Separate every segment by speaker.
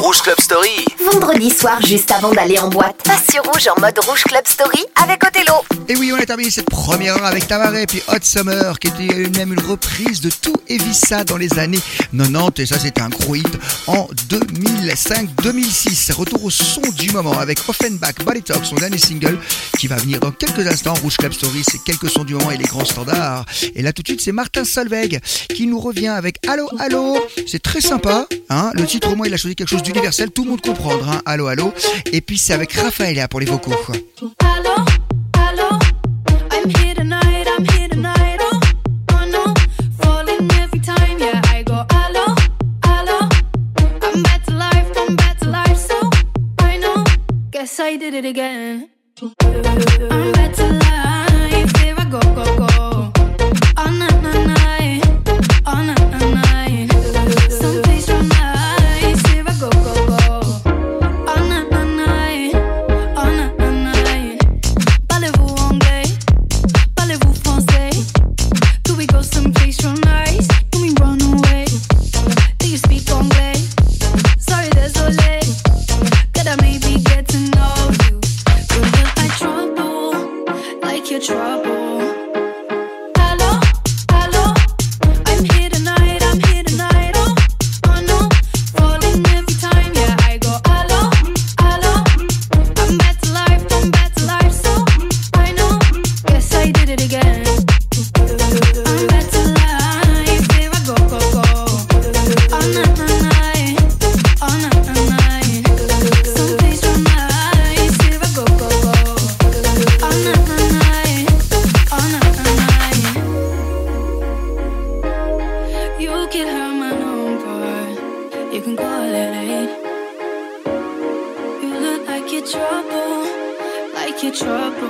Speaker 1: Rouge Club Story.
Speaker 2: Vendredi soir, juste avant d'aller en boîte. Passe sur Rouge en mode Rouge Club Story avec Othello.
Speaker 3: Et oui, on a terminé cette première heure avec Tamaré, puis Hot Summer, qui était même une reprise de tout Evissa dans les années 90. Et ça, c'était un gros hit en 2005-2006. Retour au son du moment avec Offenbach Body Talk, son dernier single, qui va venir dans quelques instants. Rouge Club Story, c'est quelques sons du moment et les grands standards. Et là, tout de suite, c'est Martin Solveig qui nous revient avec Allo Allo. C'est très sympa. Hein le titre, au moins, il a choisi quelque chose du universel, tout le monde comprendra. Hein. Allô, allô. Et puis c'est avec Raphaëla pour les vocaux.
Speaker 4: I'm here tonight, I'm here tonight. Guess I did it again. I'm back to life. I go, go. trouble.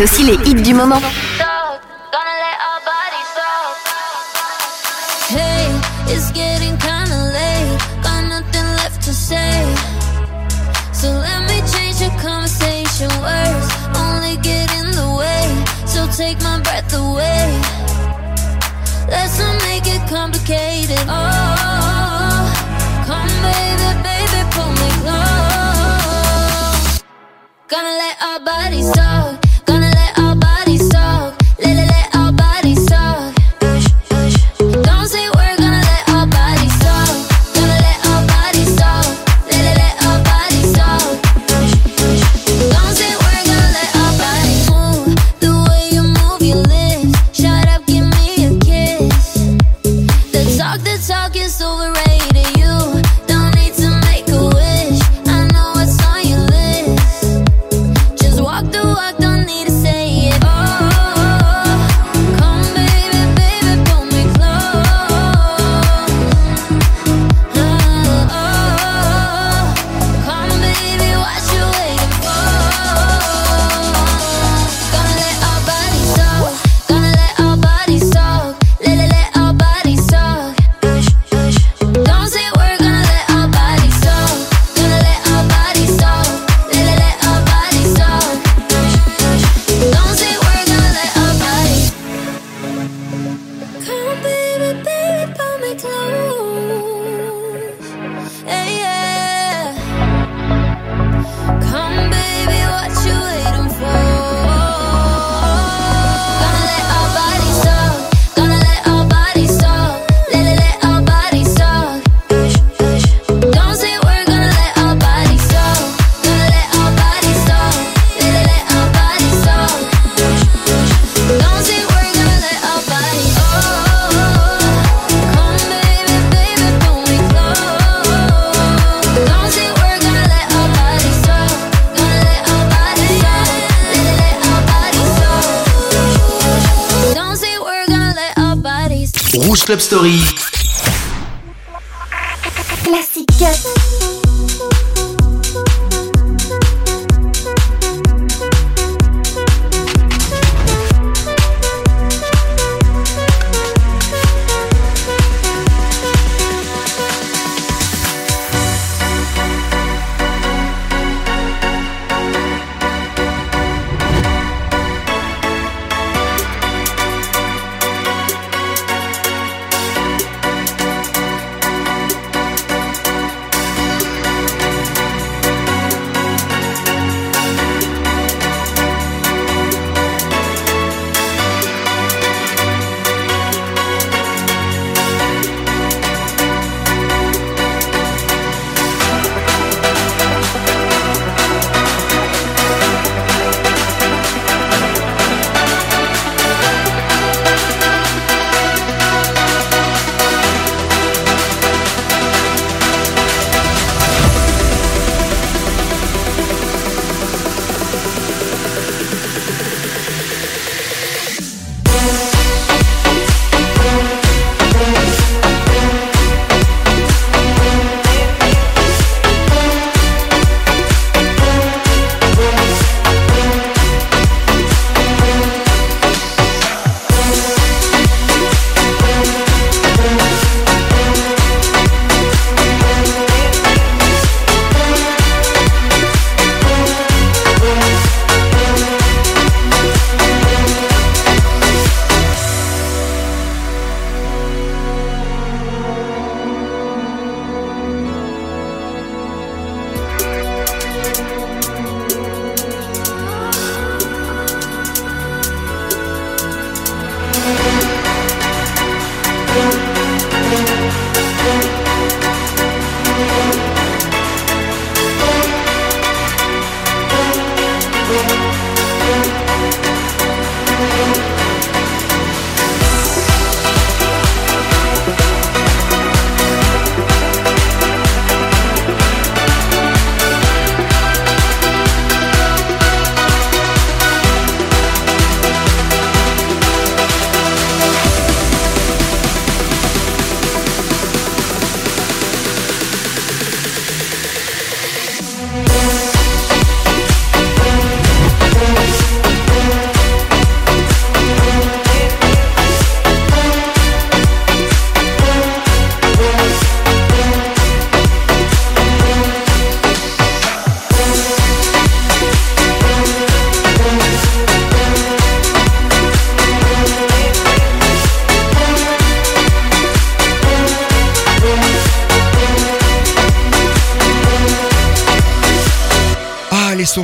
Speaker 2: aussi les hits du moment.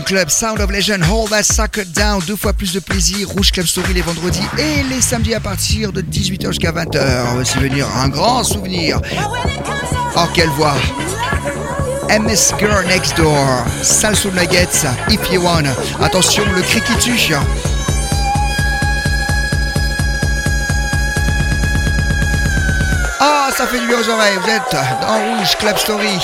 Speaker 1: Club
Speaker 3: Sound of Legend, Hold That Sucker Down, deux fois plus de plaisir, Rouge Club Story les vendredis et les samedis à partir de 18h jusqu'à 20h. On venir un grand souvenir. Oh, quelle voix! MS Girl Next Door, Salso Nuggets, If You Want. Attention, le cri qui tue. Ah, ça fait du bien aux oreilles. Vous êtes dans Rouge Club Story.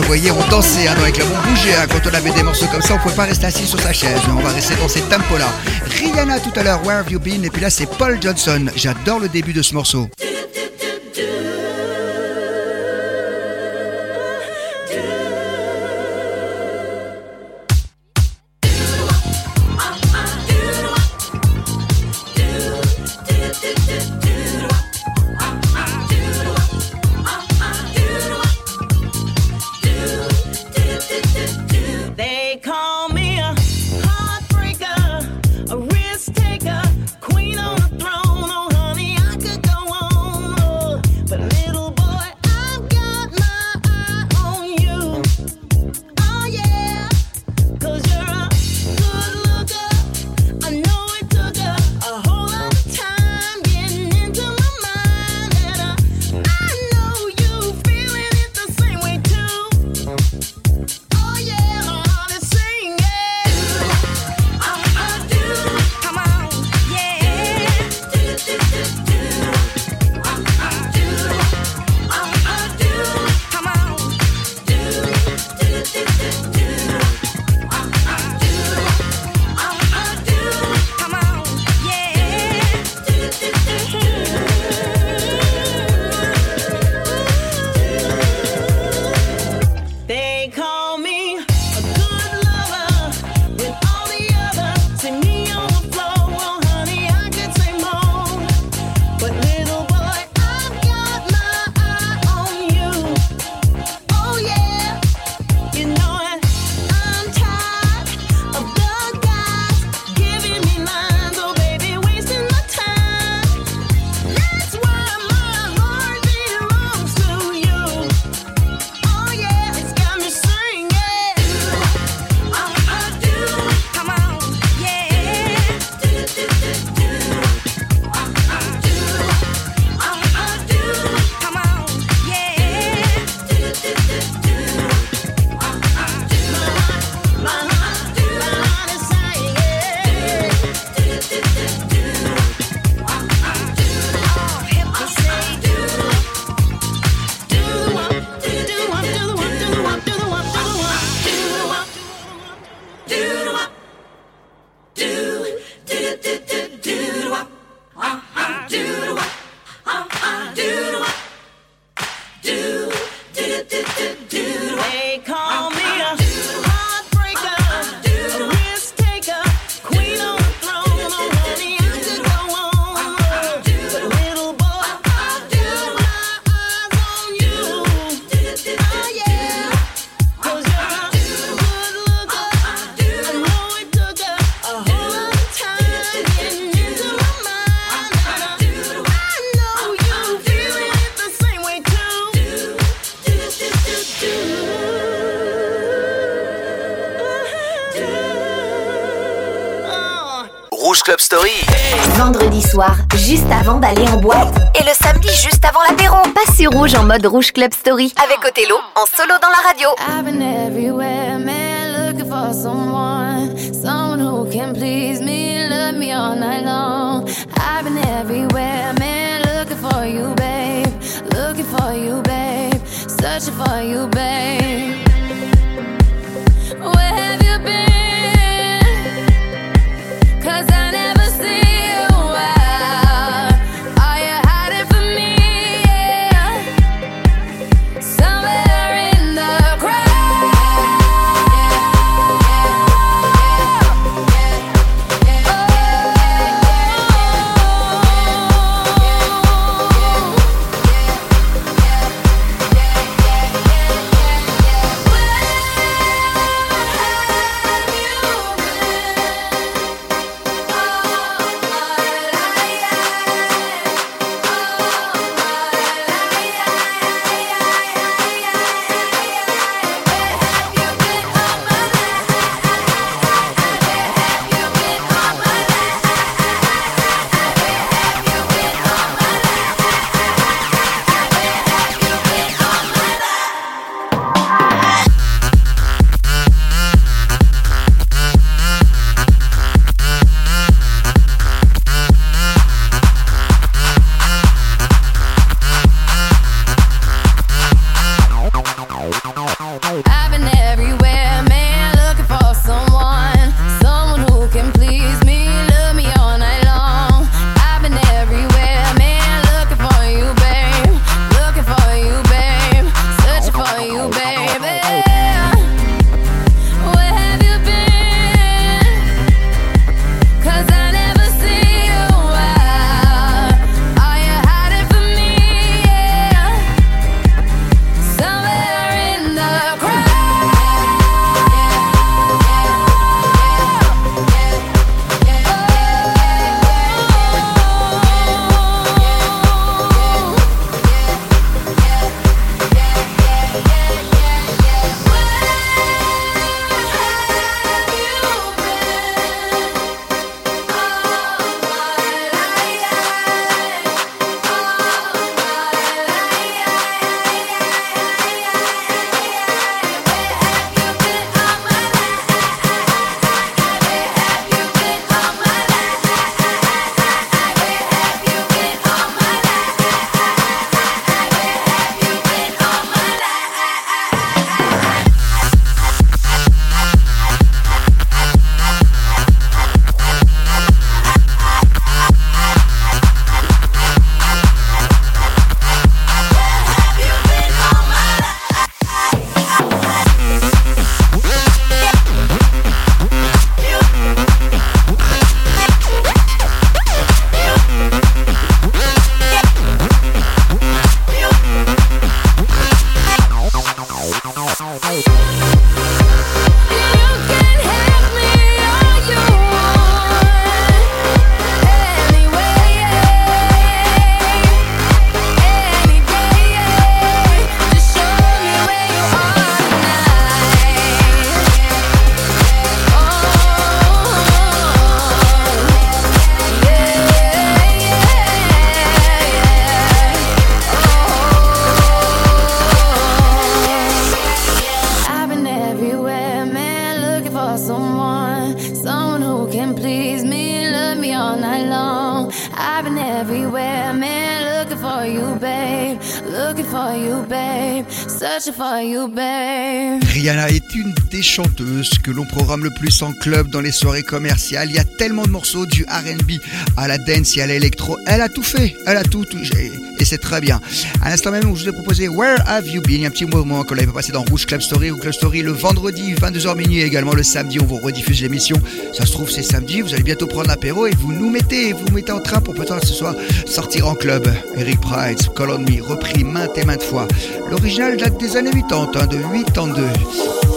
Speaker 5: vous voyez, on dansait, hein, avec la on bougeait, hein, quand on avait des morceaux comme ça, on pouvait pas rester assis sur sa chaise, hein. on va rester dans ces tempos-là. Rihanna tout à l'heure, Where Have You Been, et puis là c'est Paul Johnson, j'adore le début de ce morceau.
Speaker 6: Story.
Speaker 1: Vendredi soir, juste avant d'aller en boîte. Et le samedi, juste avant l'apéro. Passez rouge en mode Rouge Club Story. Avec Othello, en solo dans la radio.
Speaker 7: I've been everywhere, man, looking for someone. Someone who can please me, love me all night long. I've been everywhere, man, looking for you, babe. Looking for you, babe. Searching for you, babe.
Speaker 3: Chanteuses que l'on programme le plus en club dans les soirées commerciales. Il y a tellement de morceaux du R&B à la dance et à l'électro. Elle a tout fait, elle a tout et c'est très bien. À l'instant même où je vous ai proposé Where Have You Been, il y a un petit moment qu'on l'avait passé dans Rouge Club Story ou Club Story le vendredi 22h minuit et également le samedi on vous rediffuse l'émission. Ça se trouve c'est samedi, vous allez bientôt prendre l'apéro et vous nous mettez, vous mettez en train pour peut-être ce soir sortir en club. Eric Price, Call repris maintes et maintes fois. L'original date des années 80, hein, de 82.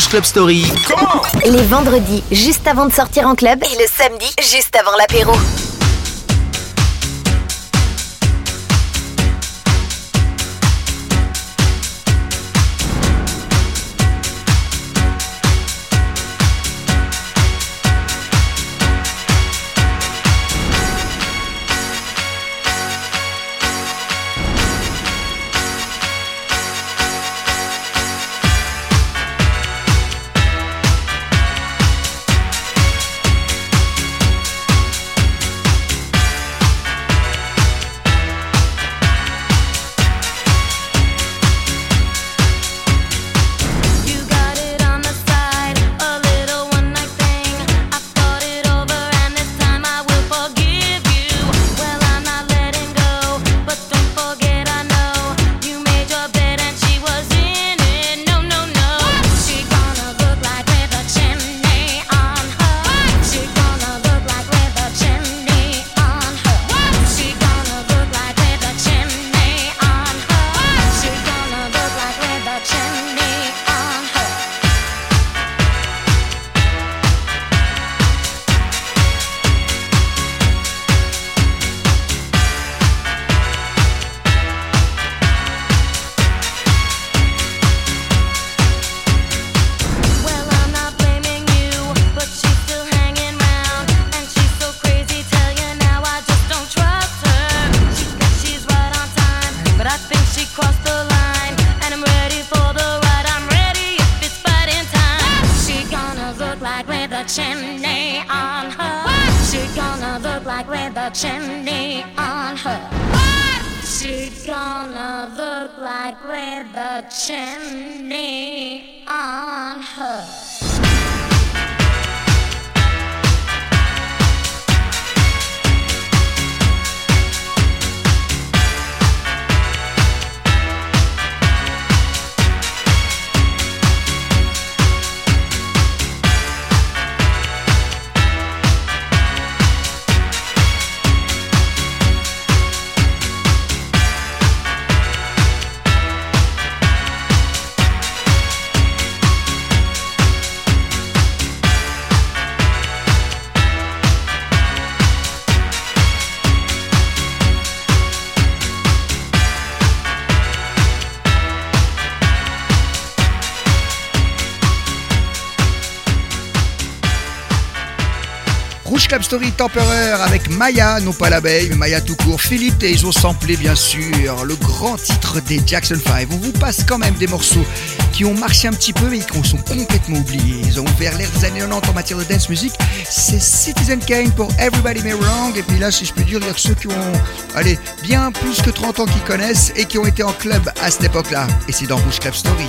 Speaker 6: Rouge Club Story.
Speaker 2: Les vendredis, juste avant de sortir en club. Et le samedi, juste avant l'apéro.
Speaker 3: Hashem. Story Tempereur avec Maya, non pas l'abeille, mais Maya tout court. Philippe et ils ont samplé bien sûr le grand titre des Jackson 5. On vous passe quand même des morceaux qui ont marché un petit peu mais qui sont complètement oubliés. Ils ont ouvert l'ère des années 90 en matière de dance music. C'est Citizen Kane pour Everybody May Wrong. Et puis là, si je peux dire, il y a ceux qui ont, allez, bien plus que 30 ans qui connaissent et qui ont été en club à cette époque-là. Et c'est dans Rouge Club Story.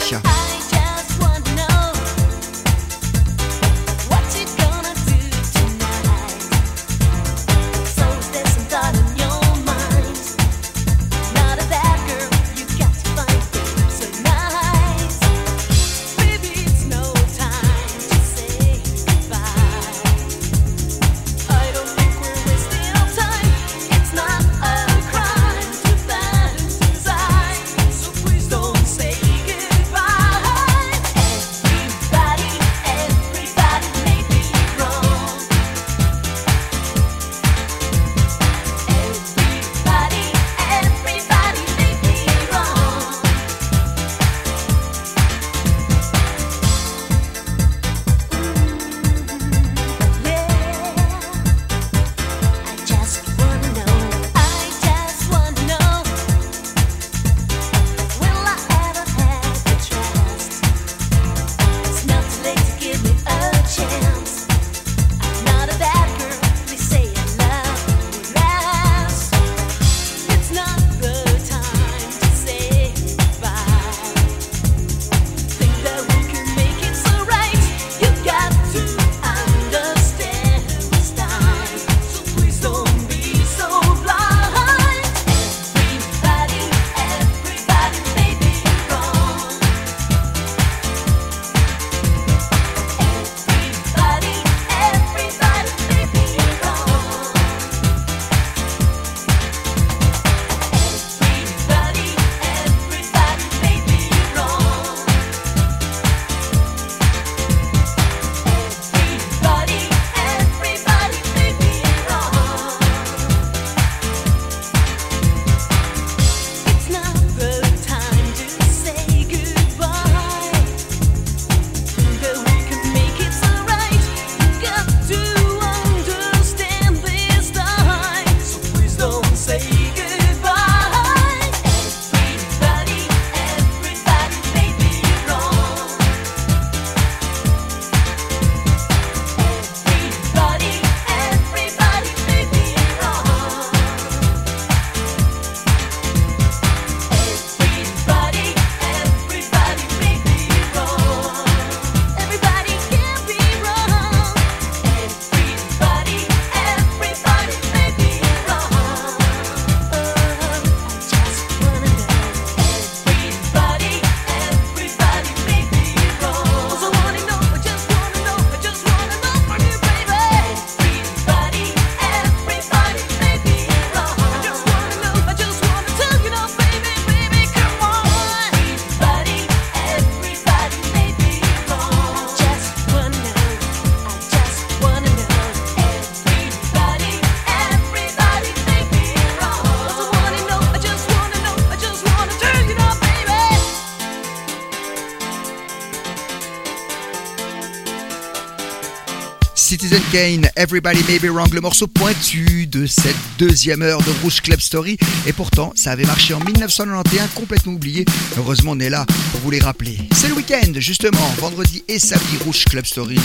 Speaker 8: Everybody May Be Wrong, le morceau pointu de cette deuxième heure de Rouge Club Story. Et pourtant, ça avait marché en 1991, complètement oublié. Heureusement, on est là pour vous les rappeler. C'est le week-end, justement, vendredi et samedi, Rouge Club Story.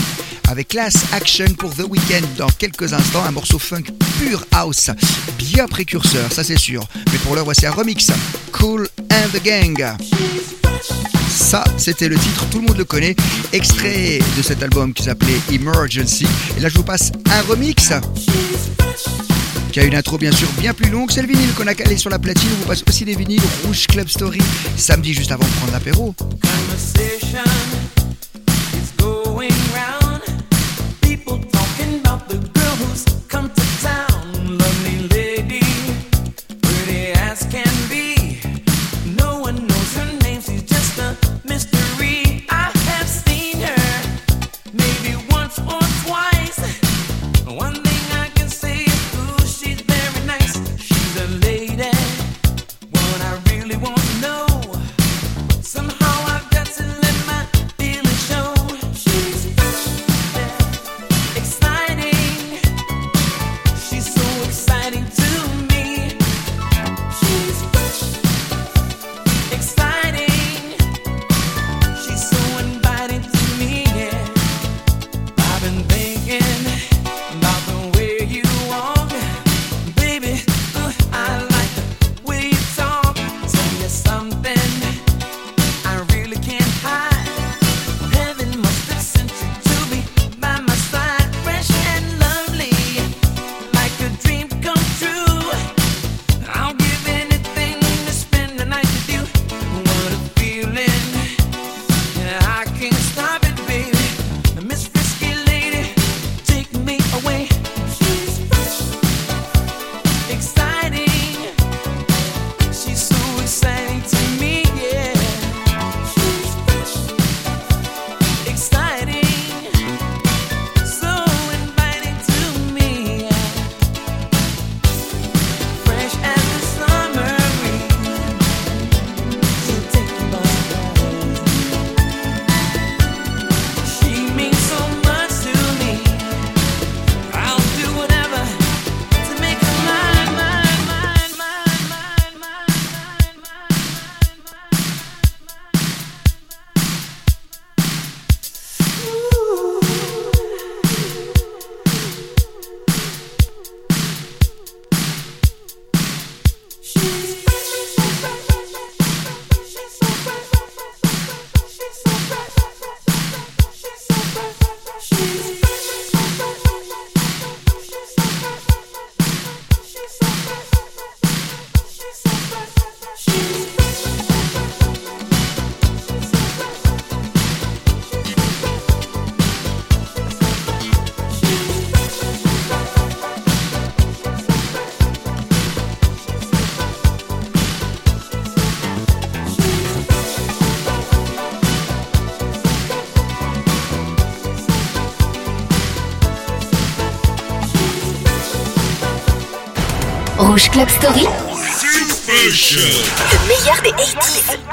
Speaker 8: Avec Class Action pour The Weekend dans quelques instants, un morceau funk pure house, bien précurseur, ça c'est sûr. Mais pour l'heure, voici un remix. Cool and the Gang. Ça, c'était le titre, tout le monde le connaît, extrait de cet album qui s'appelait Emergency. Et là, je vous passe un remix qui a une intro bien sûr bien plus longue. C'est le vinyle qu'on a calé sur la platine. On vous passe aussi des vinyles Rouge Club Story samedi juste avant de prendre l'apéro.
Speaker 1: Story. Le meilleur des 80s.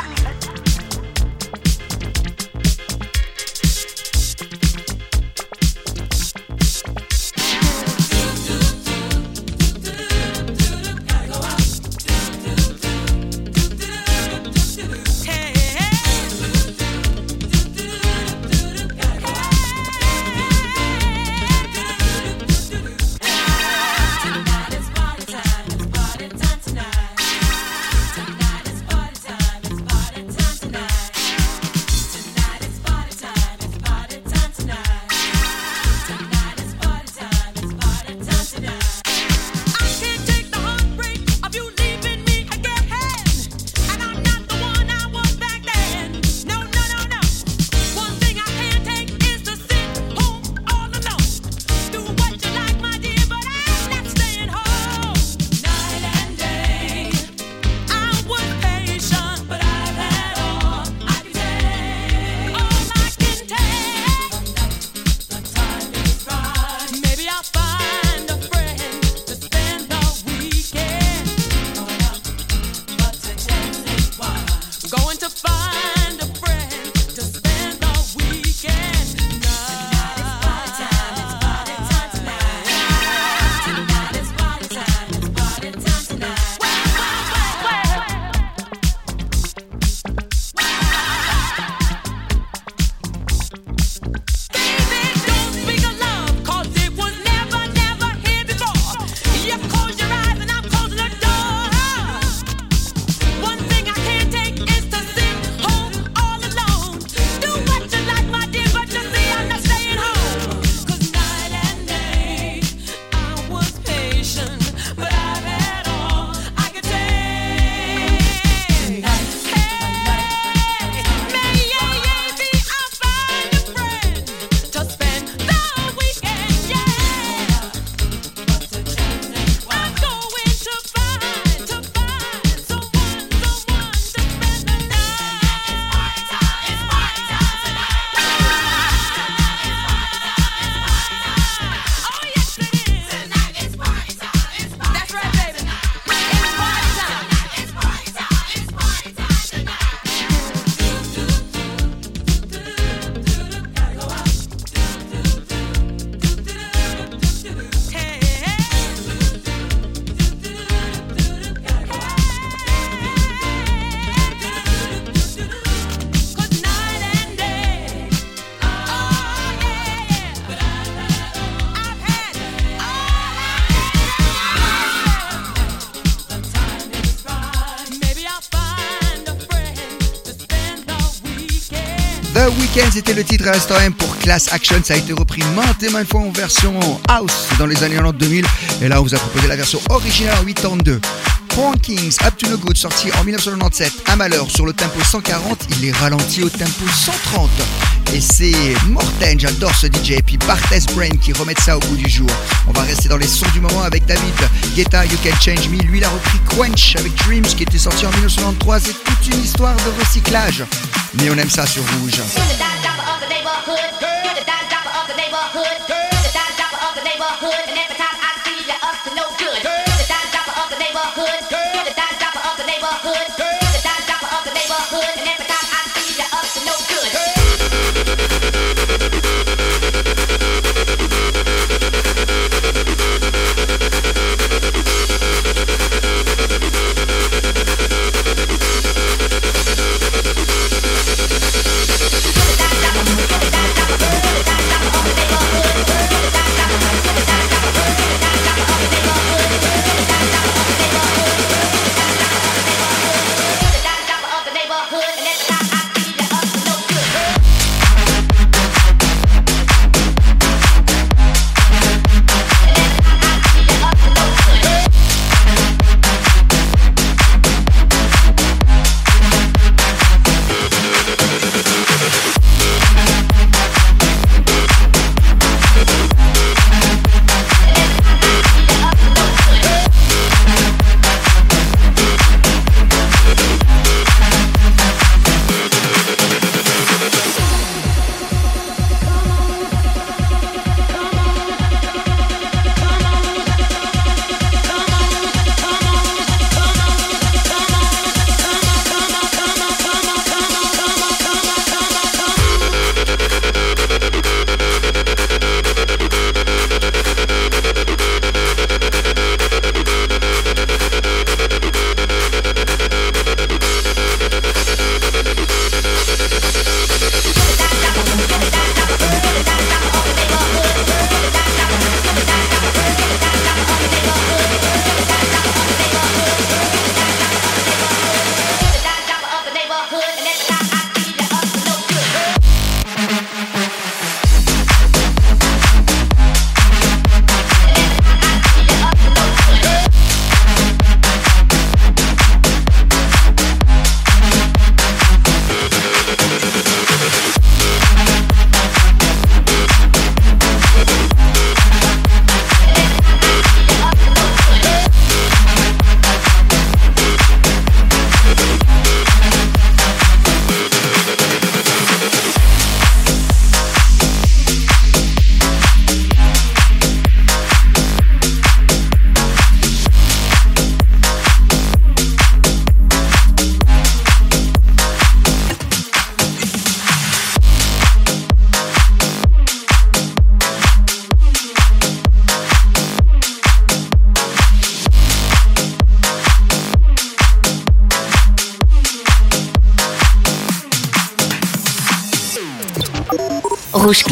Speaker 3: The Weeknd, c'était le titre à l'instant M pour Class Action. Ça a été repris maintes et maintes fois en version house dans les années 90 2000. Et là, on vous a proposé la version originale en 82. Porn Kings, Up to No Good, sorti en 1997. Un malheur sur le tempo 140, il est ralenti au tempo 130. Et c'est Morten, j'adore ce DJ. Et puis Barthes Brain qui remettent ça au bout du jour. On va rester dans les sons du moment avec David Guetta, You Can Change Me. Lui, il a repris Quench avec Dreams qui était sorti en 1993. C'est toute une histoire de recyclage. Mais on aime ça sur Rouge.
Speaker 5: You're the dime dropper of the neighborhood.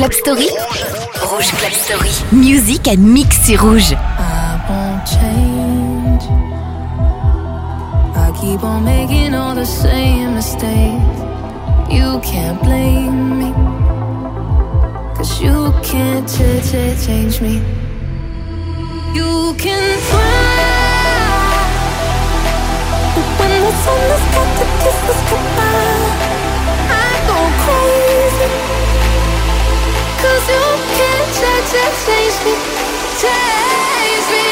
Speaker 1: Club Story. Rouge Club Story. Music and mix sur Rouge.
Speaker 7: I won't change. I keep on making all the same mistakes. You can't blame me. Cause you can't ch- ch- change me. You can try. But when the sun has got to kiss us goodbye, can't ch- ch- change me. Change me.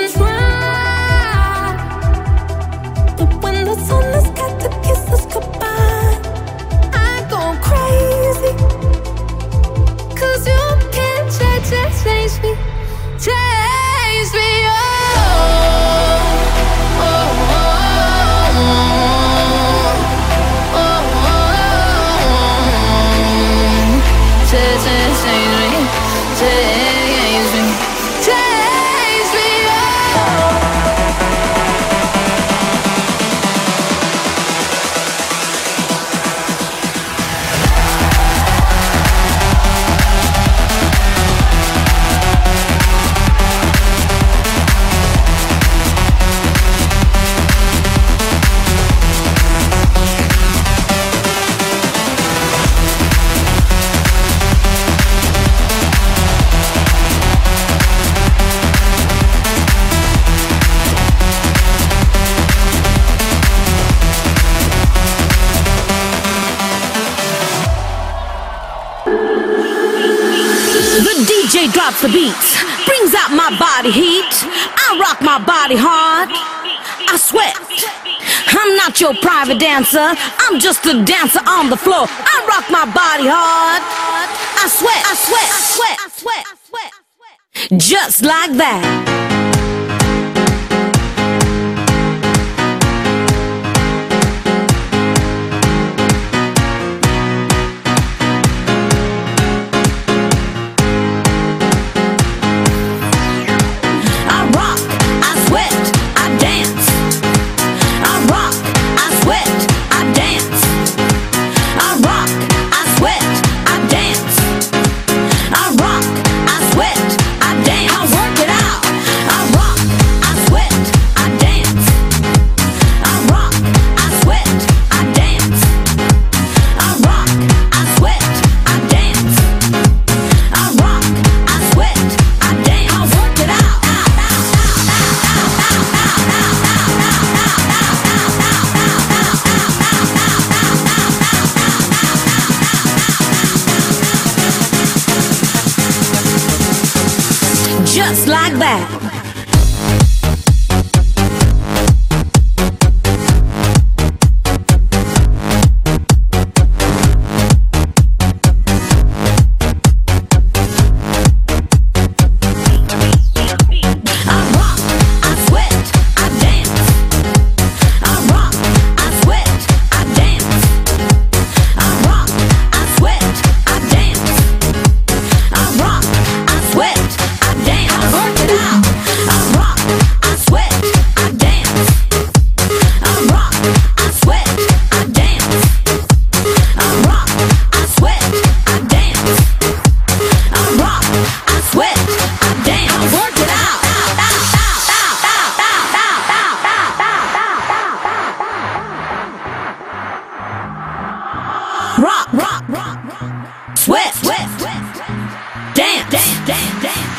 Speaker 9: the beats, brings out my body heat. I rock my body hard. I sweat. I'm not your private dancer. I'm just a dancer on the floor. I rock my body hard. I sweat, I sweat, I sweat, I sweat, I sweat. Just like that.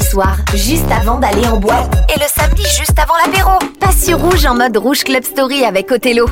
Speaker 2: soir, juste avant d'aller en boîte. Et le samedi, juste avant l'apéro. Passe sur rouge en mode rouge club story avec Othello.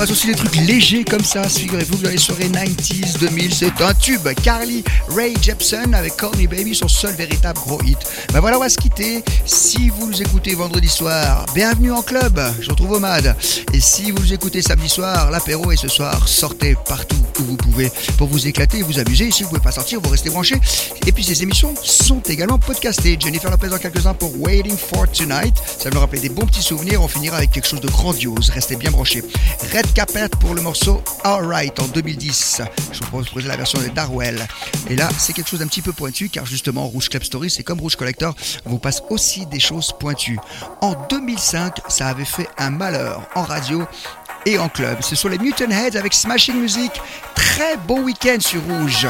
Speaker 3: Rouge Aussi des trucs légers comme ça. Figurez-vous dans les soirées 90s, 2000, c'est un tube. Carly Ray Jepsen avec Me Baby, son seul véritable gros hit. Ben voilà, on va se quitter. Si vous nous écoutez vendredi soir, bienvenue en club. Je retrouve Omad. Et si vous nous écoutez samedi soir, l'apéro et ce soir, sortez partout où vous pouvez pour vous éclater vous amuser. Et si vous pouvez pas sortir, vous restez branchés. Et puis ces émissions sont également podcastées. Jennifer Lopez dans quelques-uns pour Waiting for Tonight. Ça va nous rappeler des bons petits souvenirs. On finira avec quelque chose de grandiose. Restez bien branchés. Red Pour le morceau Alright en 2010. Je vous propose la version de Darwell. Et là, c'est quelque chose d'un petit peu pointu car justement, Rouge Club Story, c'est comme Rouge Collector, vous passe aussi des choses pointues. En 2005, ça avait fait un malheur en radio et en club. Ce sont les Mutant Heads avec Smashing Music. Très bon week-end sur Rouge.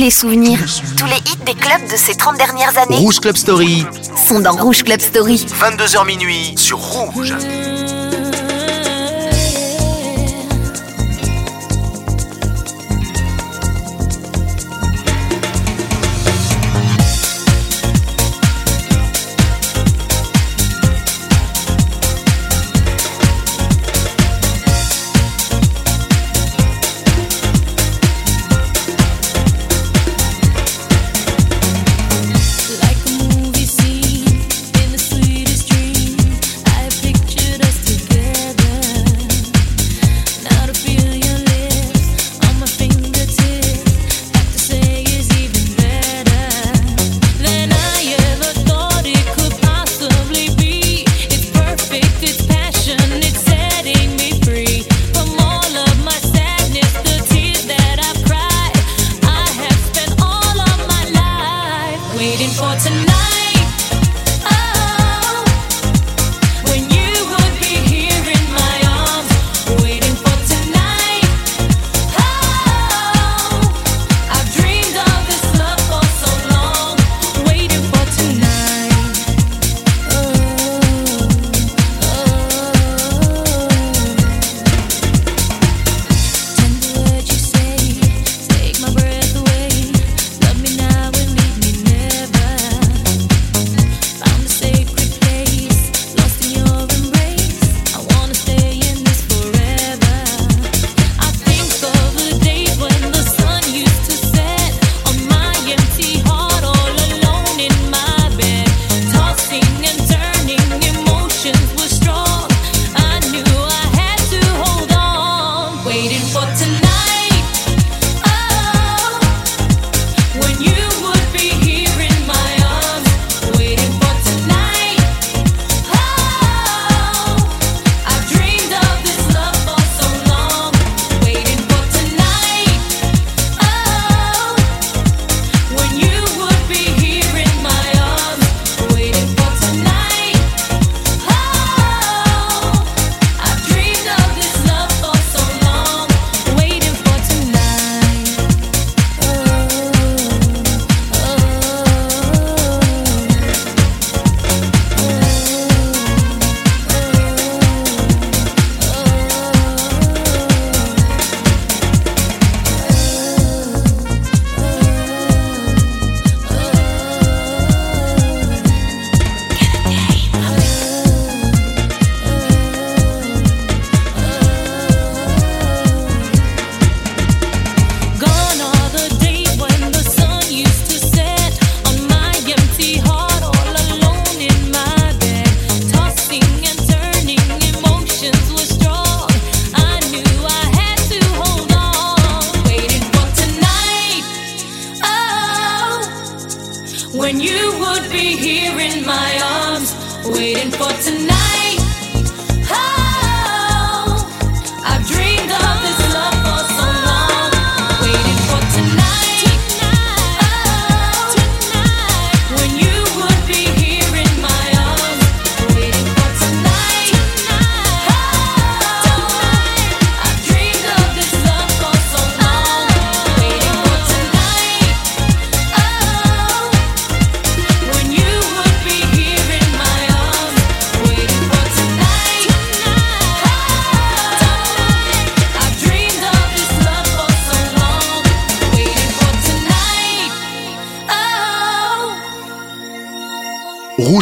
Speaker 2: Les souvenirs, tous les hits des clubs de ces 30 dernières années
Speaker 6: Rouge Club Story,
Speaker 2: sont dans Rouge Club Story.
Speaker 6: 22h minuit sur Rouge.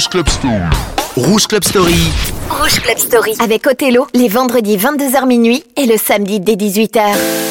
Speaker 6: Rouge Club Story. Rouge Club Story.
Speaker 1: Rouge Club Story. Avec Othello, les vendredis 22h minuit et le samedi dès 18h.